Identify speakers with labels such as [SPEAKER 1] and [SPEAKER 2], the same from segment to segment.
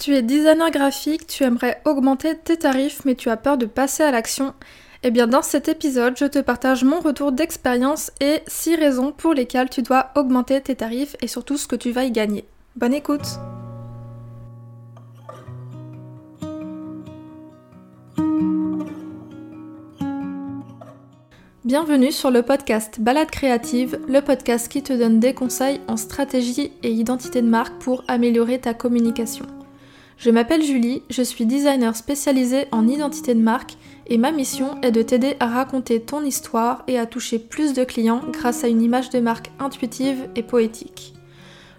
[SPEAKER 1] Tu es designer graphique, tu aimerais augmenter tes tarifs mais tu as peur de passer à l'action. Eh bien dans cet épisode, je te partage mon retour d'expérience et 6 raisons pour lesquelles tu dois augmenter tes tarifs et surtout ce que tu vas y gagner. Bonne écoute Bienvenue sur le podcast Balade créative, le podcast qui te donne des conseils en stratégie et identité de marque pour améliorer ta communication. Je m'appelle Julie, je suis designer spécialisée en identité de marque et ma mission est de t'aider à raconter ton histoire et à toucher plus de clients grâce à une image de marque intuitive et poétique.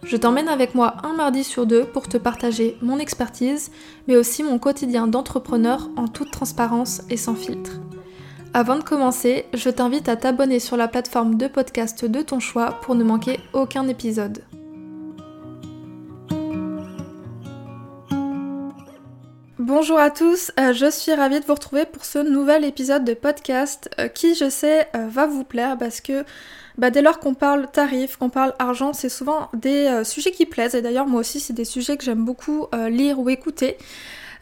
[SPEAKER 1] Je t'emmène avec moi un mardi sur deux pour te partager mon expertise, mais aussi mon quotidien d'entrepreneur en toute transparence et sans filtre. Avant de commencer, je t'invite à t'abonner sur la plateforme de podcast de ton choix pour ne manquer aucun épisode. Bonjour à tous, euh, je suis ravie de vous retrouver pour ce nouvel épisode de podcast euh, qui je sais euh, va vous plaire parce que bah, dès lors qu'on parle tarif, qu'on parle argent, c'est souvent des sujets qui plaisent et d'ailleurs moi aussi c'est des sujets que j'aime beaucoup lire ou écouter.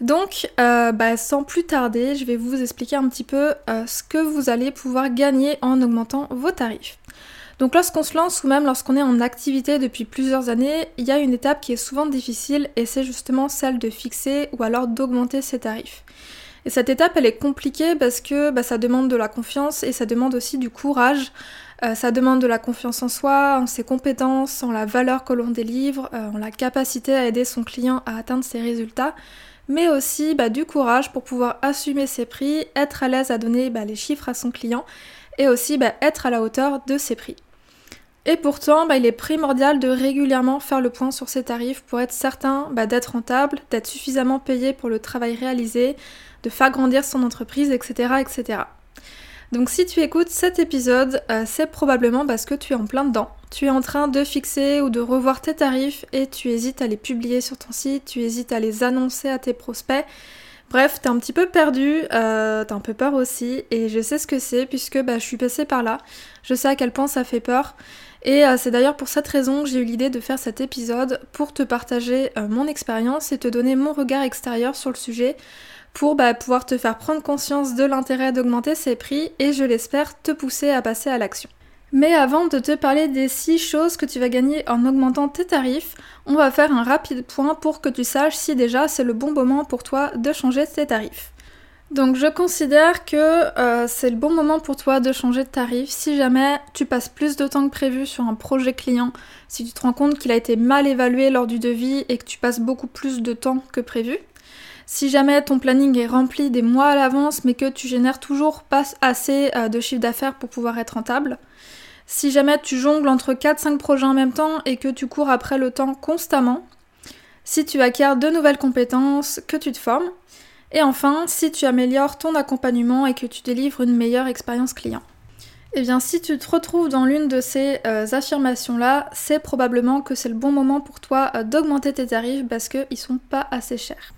[SPEAKER 1] Donc bah, sans plus tarder, je vais vous expliquer un petit peu ce que vous allez pouvoir gagner en augmentant vos tarifs. Donc lorsqu'on se lance ou même lorsqu'on est en activité depuis plusieurs années, il y a une étape qui est souvent difficile et c'est justement celle de fixer ou alors d'augmenter ses tarifs. Et cette étape, elle est compliquée parce que bah, ça demande de la confiance et ça demande aussi du courage. Euh, ça demande de la confiance en soi, en ses compétences, en la valeur que l'on délivre, euh, en la capacité à aider son client à atteindre ses résultats, mais aussi bah, du courage pour pouvoir assumer ses prix, être à l'aise à donner bah, les chiffres à son client et aussi être à la hauteur de ses prix. Et pourtant, bah, il est primordial de régulièrement faire le point sur ses tarifs pour être certain bah, d'être rentable, d'être suffisamment payé pour le travail réalisé, de faire grandir son entreprise, etc. etc. Donc si tu écoutes cet épisode, euh, c'est probablement parce que tu es en plein dedans. Tu es en train de fixer ou de revoir tes tarifs et tu hésites à les publier sur ton site, tu hésites à les annoncer à tes prospects. Bref, t'es un petit peu perdu, euh, t'as un peu peur aussi, et je sais ce que c'est puisque bah, je suis passée par là. Je sais à quel point ça fait peur. Et euh, c'est d'ailleurs pour cette raison que j'ai eu l'idée de faire cet épisode pour te partager euh, mon expérience et te donner mon regard extérieur sur le sujet pour bah, pouvoir te faire prendre conscience de l'intérêt d'augmenter ses prix et je l'espère te pousser à passer à l'action. Mais avant de te parler des 6 choses que tu vas gagner en augmentant tes tarifs, on va faire un rapide point pour que tu saches si déjà c'est le bon moment pour toi de changer tes tarifs. Donc je considère que euh, c'est le bon moment pour toi de changer de tarif si jamais tu passes plus de temps que prévu sur un projet client, si tu te rends compte qu'il a été mal évalué lors du devis et que tu passes beaucoup plus de temps que prévu. Si jamais ton planning est rempli des mois à l'avance mais que tu génères toujours pas assez euh, de chiffre d'affaires pour pouvoir être rentable. Si jamais tu jongles entre 4-5 projets en même temps et que tu cours après le temps constamment. Si tu acquiers de nouvelles compétences, que tu te formes. Et enfin, si tu améliores ton accompagnement et que tu délivres une meilleure expérience client. Eh bien, si tu te retrouves dans l'une de ces euh, affirmations-là, c'est probablement que c'est le bon moment pour toi euh, d'augmenter tes tarifs parce qu'ils sont pas assez chers.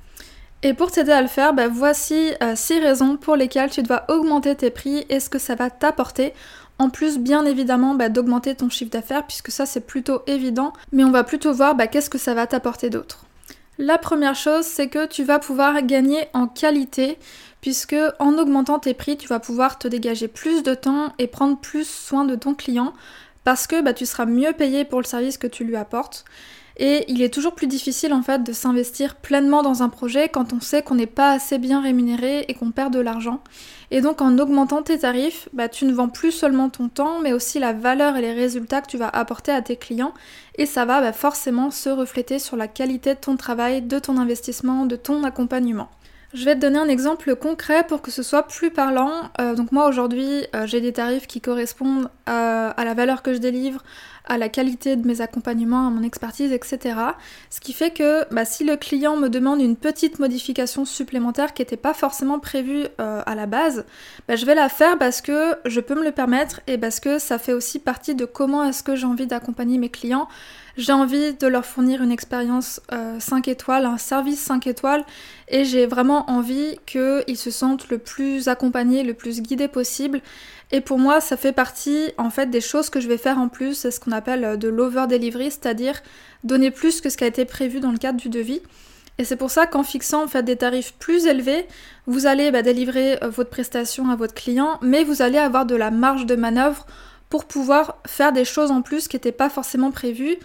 [SPEAKER 1] Et pour t'aider à le faire, bah, voici 6 euh, raisons pour lesquelles tu dois augmenter tes prix et ce que ça va t'apporter. En plus, bien évidemment, bah, d'augmenter ton chiffre d'affaires, puisque ça c'est plutôt évident, mais on va plutôt voir bah, qu'est-ce que ça va t'apporter d'autre. La première chose, c'est que tu vas pouvoir gagner en qualité, puisque en augmentant tes prix, tu vas pouvoir te dégager plus de temps et prendre plus soin de ton client, parce que bah, tu seras mieux payé pour le service que tu lui apportes. Et il est toujours plus difficile en fait de s'investir pleinement dans un projet quand on sait qu'on n'est pas assez bien rémunéré et qu'on perd de l'argent. Et donc en augmentant tes tarifs, bah, tu ne vends plus seulement ton temps, mais aussi la valeur et les résultats que tu vas apporter à tes clients. Et ça va bah, forcément se refléter sur la qualité de ton travail, de ton investissement, de ton accompagnement. Je vais te donner un exemple concret pour que ce soit plus parlant. Euh, donc moi aujourd'hui euh, j'ai des tarifs qui correspondent à, la valeur que je délivre, à la qualité de mes accompagnements, à mon expertise, etc. Ce qui fait que bah, si le client me demande une petite modification supplémentaire qui n'était pas forcément prévue euh, à la base, bah, je vais la faire parce que je peux me le permettre et parce que ça fait aussi partie de comment est-ce que j'ai envie d'accompagner mes clients. J'ai envie de leur fournir une expérience 5 étoiles, un service 5 étoiles et j'ai vraiment envie qu'ils se sentent le plus accompagnés, le plus guidés possible. Et pour moi, ça fait partie en fait des choses que je vais faire en plus, c'est ce qu'on appelle de l'over delivery, c'est-à-dire donner plus que ce qui a été prévu dans le cadre du devis. Et c'est pour ça qu'en fixant en fait, des tarifs plus élevés, vous allez bah, délivrer euh, votre prestation à votre client, mais vous allez avoir de la marge de manœuvre pour pouvoir faire des choses en plus qui n'étaient pas forcément prévues.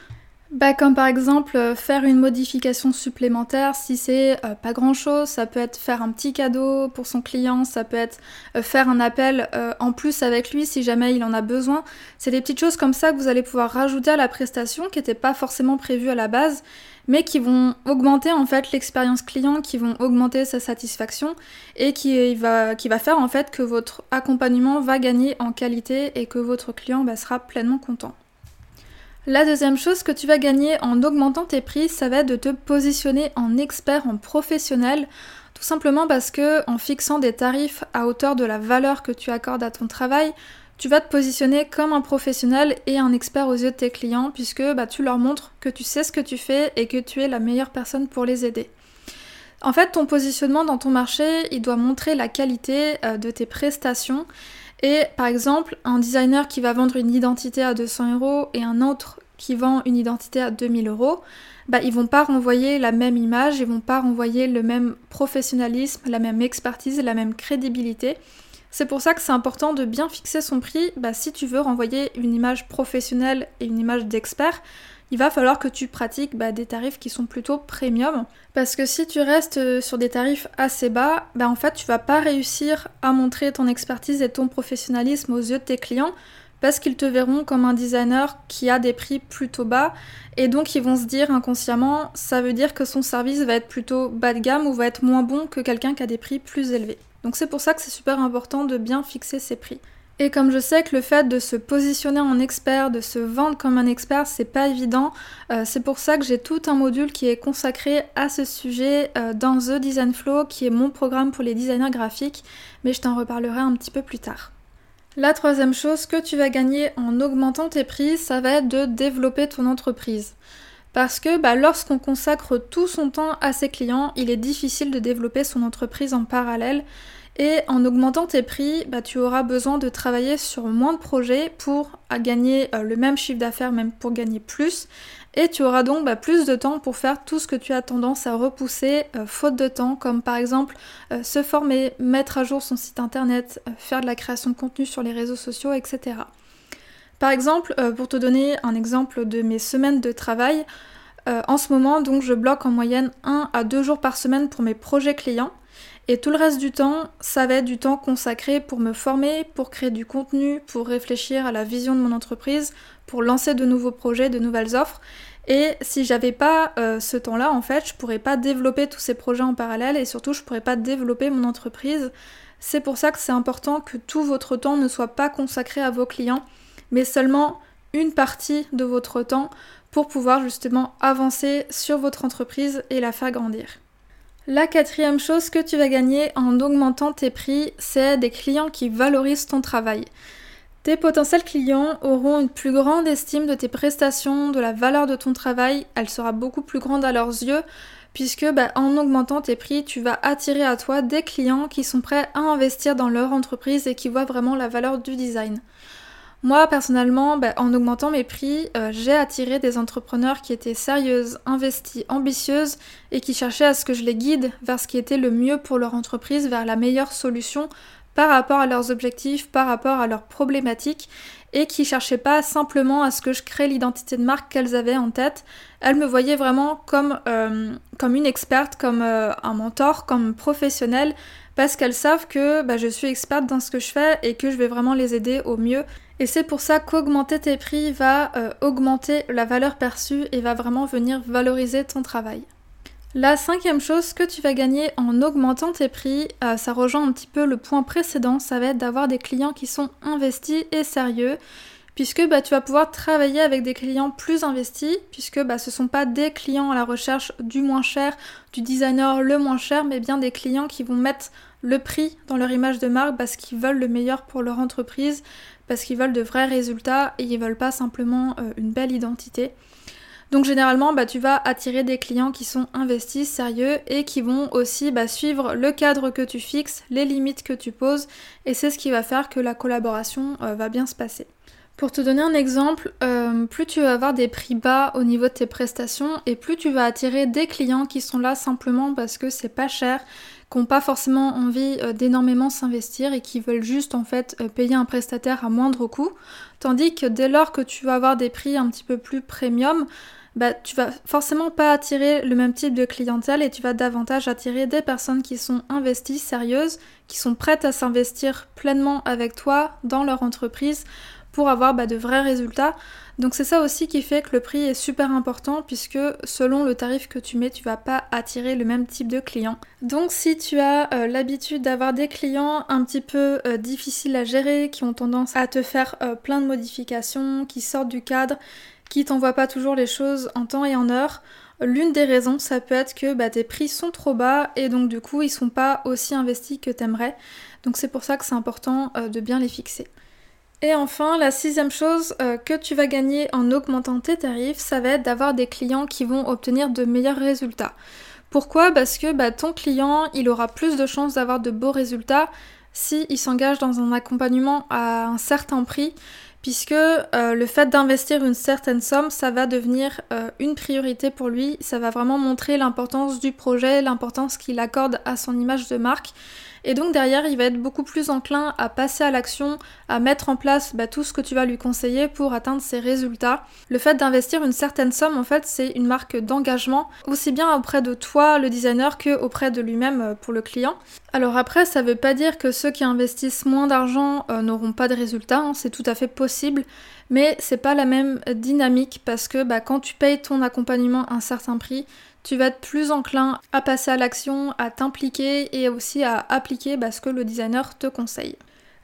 [SPEAKER 1] Bah, comme par exemple euh, faire une modification supplémentaire si c'est euh, pas grand chose, ça peut être faire un petit cadeau pour son client, ça peut être faire un appel en plus avec lui si jamais il en a besoin. C'est des petites choses comme ça que vous allez pouvoir rajouter à la prestation qui n'étaient pas forcément prévues à la base mais qui vont augmenter en fait l'expérience client, qui vont augmenter sa satisfaction et qui va, qui va faire en fait que votre accompagnement va gagner en qualité et que votre client bah, sera pleinement content. La deuxième chose que tu vas gagner en augmentant tes prix, ça va être de te positionner en expert, en professionnel, tout simplement parce que en fixant des tarifs à hauteur de la valeur que tu accordes à ton travail, tu vas te positionner comme un professionnel et un expert aux yeux de tes clients puisque bah, tu leur montres que tu sais ce que tu fais et que tu es la meilleure personne pour les aider. En fait, ton positionnement dans ton marché, il doit montrer la qualité euh, de tes prestations. Et par exemple, un designer qui va vendre une identité à 200 euros et un autre qui vend une identité à 2000 euros, bah, ils vont pas renvoyer la même image, ils vont pas renvoyer le même professionnalisme, la même expertise, la même crédibilité. C'est pour ça que c'est important de bien fixer son prix. Bah, si tu veux renvoyer une image professionnelle et une image d'expert, il va falloir que tu pratiques bah, des tarifs qui sont plutôt premium. Parce que si tu restes euh, sur des tarifs assez bas, bah, en fait tu vas pas réussir à montrer ton expertise et ton professionnalisme aux yeux de tes clients parce qu'ils te verront comme un designer qui a des prix plutôt bas et donc ils vont se dire inconsciemment ça veut dire que son service va être plutôt bas de gamme ou va être moins bon que quelqu'un qui a des prix plus élevés. Donc c'est pour ça que c'est super important de bien fixer ses prix. Et comme je sais que le fait de se positionner en expert, de se vendre comme un expert, c'est pas évident, euh, c'est pour ça que j'ai tout un module qui est consacré à ce sujet euh, dans The Design Flow, qui est mon programme pour les designers graphiques, mais je t'en reparlerai un petit peu plus tard. La troisième chose que tu vas gagner en augmentant tes prix, ça va être de développer ton entreprise. Parce que bah, lorsqu'on consacre tout son temps à ses clients, il est difficile de développer son entreprise en parallèle. Et en augmentant tes prix, bah, tu auras besoin de travailler sur moins de projets pour gagner euh, le même chiffre d'affaires, même pour gagner plus. Et tu auras donc bah, plus de temps pour faire tout ce que tu as tendance à repousser euh, faute de temps, comme par exemple euh, se former, mettre à jour son site internet, faire de la création de contenu sur les réseaux sociaux, etc. Par exemple, pour te donner un exemple de mes semaines de travail, en ce moment, donc, je bloque en moyenne 1 à 2 jours par semaine pour mes projets clients. Et tout le reste du temps, ça va être du temps consacré pour me former, pour créer du contenu, pour réfléchir à la vision de mon entreprise, pour lancer de nouveaux projets, de nouvelles offres. Et si j'avais pas euh, ce temps-là, en fait, je pourrais pas développer tous ces projets en parallèle et surtout je pourrais pas développer mon entreprise. C'est pour ça que c'est important que tout votre temps ne soit pas consacré à vos clients, mais seulement une partie de votre temps pour pouvoir justement avancer sur votre entreprise et la faire grandir. La quatrième chose que tu vas gagner en augmentant tes prix, c'est des clients qui valorisent ton travail. Tes potentiels clients auront une plus grande estime de tes prestations, de la valeur de ton travail, elle sera beaucoup plus grande à leurs yeux, puisque bah, en augmentant tes prix, tu vas attirer à toi des clients qui sont prêts à investir dans leur entreprise et qui voient vraiment la valeur du design. Moi, personnellement, bah, en augmentant mes prix, euh, j'ai attiré des entrepreneurs qui étaient sérieuses, investies, ambitieuses et qui cherchaient à ce que je les guide vers ce qui était le mieux pour leur entreprise, vers la meilleure solution par rapport à leurs objectifs, par rapport à leurs problématiques et qui cherchaient pas simplement à ce que je crée l'identité de marque qu'elles avaient en tête. Elles me voyaient vraiment comme, euh, une experte, comme euh, un mentor, comme professionnelle parce qu'elles savent que bah, je suis experte dans ce que je fais et que je vais vraiment les aider au mieux. Et c'est pour ça qu'augmenter tes prix va euh, augmenter la valeur perçue et va vraiment venir valoriser ton travail. La cinquième chose que tu vas gagner en augmentant tes prix, euh, ça rejoint un petit peu le point précédent, ça va être d'avoir des clients qui sont investis et sérieux, puisque bah, tu vas pouvoir travailler avec des clients plus investis, puisque bah, ce ne sont pas des clients à la recherche du moins cher, du designer le moins cher, mais bien des clients qui vont mettre le prix dans leur image de marque parce qu'ils veulent le meilleur pour leur entreprise, parce qu'ils veulent de vrais résultats et ils veulent pas simplement euh, une belle identité. Donc généralement, bah, tu vas attirer des clients qui sont investis, sérieux et qui vont aussi bah, suivre le cadre que tu fixes, les limites que tu poses et c'est ce qui va faire que la collaboration euh, va bien se passer. Pour te donner un exemple, euh, plus tu vas avoir des prix bas au niveau de tes prestations et plus tu vas attirer des clients qui sont là simplement parce que c'est pas cher, qui n'ont pas forcément envie euh, d'énormément s'investir et qui veulent juste en fait euh, payer un prestataire à moindre coût. Tandis que dès lors que tu vas avoir des prix un petit peu plus premium, bah, tu vas forcément pas attirer le même type de clientèle et tu vas davantage attirer des personnes qui sont investies, sérieuses, qui sont prêtes à s'investir pleinement avec toi dans leur entreprise pour avoir bah, de vrais résultats. Donc c'est ça aussi qui fait que le prix est super important puisque selon le tarif que tu mets, tu vas pas attirer le même type de clients. Donc si tu as euh, l'habitude d'avoir des clients un petit peu euh, difficiles à gérer, qui ont tendance à te faire euh, plein de modifications, qui sortent du cadre, qui t'envoient pas toujours les choses en temps et en heure, L'une des raisons, ça peut être que bah, tes prix sont trop bas et donc du coup ils sont pas aussi investis que t'aimerais. Donc c'est pour ça que c'est important de bien les fixer. Et enfin, la sixième chose euh, que tu vas gagner en augmentant tes tarifs, ça va être d'avoir des clients qui vont obtenir de meilleurs résultats. Pourquoi? Parce que bah, ton client, il aura plus de chances d'avoir de beaux résultats s'il s'engage dans un accompagnement à un certain prix, puisque euh, le fait d'investir une certaine somme, ça va devenir euh, une priorité pour lui, ça va vraiment montrer l'importance du projet, l'importance qu'il accorde à son image de marque. Et donc derrière, il va être beaucoup plus enclin à passer à l'action, à mettre en place bah, tout ce que tu vas lui conseiller pour atteindre ses résultats. Le fait d'investir une certaine somme, en fait, c'est une marque d'engagement, aussi bien auprès de toi, le designer, que auprès de lui-même euh, pour le client. Alors après, ça veut pas dire que ceux qui investissent moins d'argent euh, n'auront pas de résultats, hein, c'est tout à fait possible, mais c'est pas la même dynamique parce que bah, quand tu payes ton accompagnement un certain prix, tu vas être plus enclin à passer à l'action, à t'impliquer et aussi à appliquer bah, ce que le designer te conseille.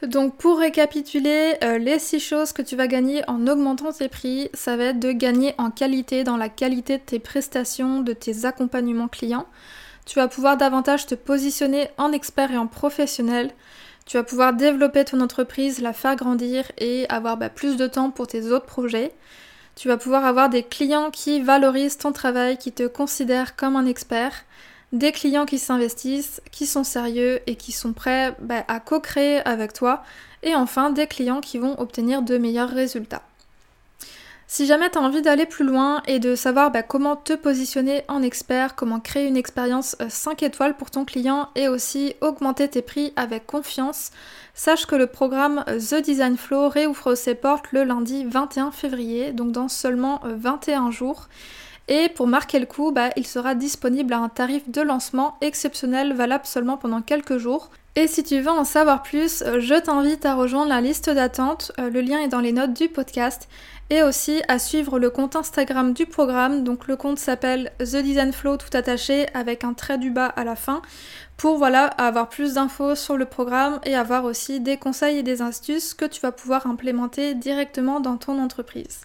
[SPEAKER 1] Donc pour récapituler, euh, les six choses que tu vas gagner en augmentant tes prix, ça va être de gagner en qualité dans la qualité de tes prestations, de tes accompagnements clients. Tu vas pouvoir davantage te positionner en expert et en professionnel. Tu vas pouvoir développer ton entreprise, la faire grandir et avoir bah, plus de temps pour tes autres projets. Tu vas pouvoir avoir des clients qui valorisent ton travail, qui te considèrent comme un expert, des clients qui s'investissent, qui sont sérieux et qui sont prêts bah, à co-créer avec toi, et enfin des clients qui vont obtenir de meilleurs résultats. Si jamais tu as envie d'aller plus loin et de savoir bah, comment te positionner en expert, comment créer une expérience 5 euh, étoiles pour ton client et aussi augmenter tes prix avec confiance, sache que le programme euh, The Design Flow réouvre ses portes le lundi 21 février, donc dans seulement 21 euh, jours. Et pour marquer le coup, bah, il sera disponible à un tarif de lancement exceptionnel valable seulement pendant quelques jours. Et si tu veux en savoir plus, je t'invite à rejoindre la liste d'attente. Le lien est dans les notes du podcast et aussi à suivre le compte Instagram du programme. Donc le compte s'appelle The Design Flow tout attaché avec un trait du bas à la fin pour voilà avoir plus d'infos sur le programme et avoir aussi des conseils et des astuces que tu vas pouvoir implémenter directement dans ton entreprise.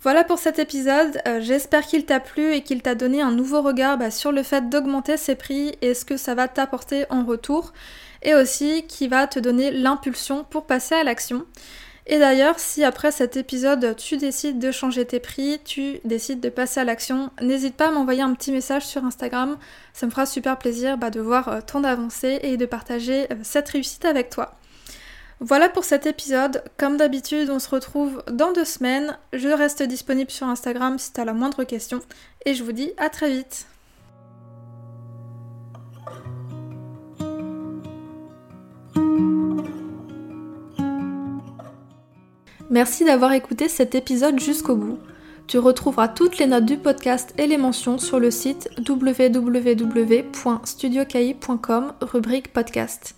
[SPEAKER 1] Voilà pour cet épisode, euh, j'espère qu'il t'a plu et qu'il t'a donné un nouveau regard bah, sur le fait d'augmenter ses prix et ce que ça va t'apporter en retour et aussi qui va te donner l'impulsion pour passer à l'action. Et d'ailleurs, si après cet épisode tu décides de changer tes prix, tu décides de passer à l'action, n'hésite pas à m'envoyer un petit message sur Instagram. Ça me fera super plaisir bah, de voir euh, ton avancée et de partager euh, cette réussite avec toi. Voilà pour cet épisode. Comme d'habitude, on se retrouve dans deux semaines. Je reste disponible sur Instagram si tu as la moindre question. Et je vous dis à très vite. Merci d'avoir écouté cet épisode jusqu'au bout. Tu retrouveras toutes les notes du podcast et les mentions sur le site www.studiocahi.com rubrique podcast.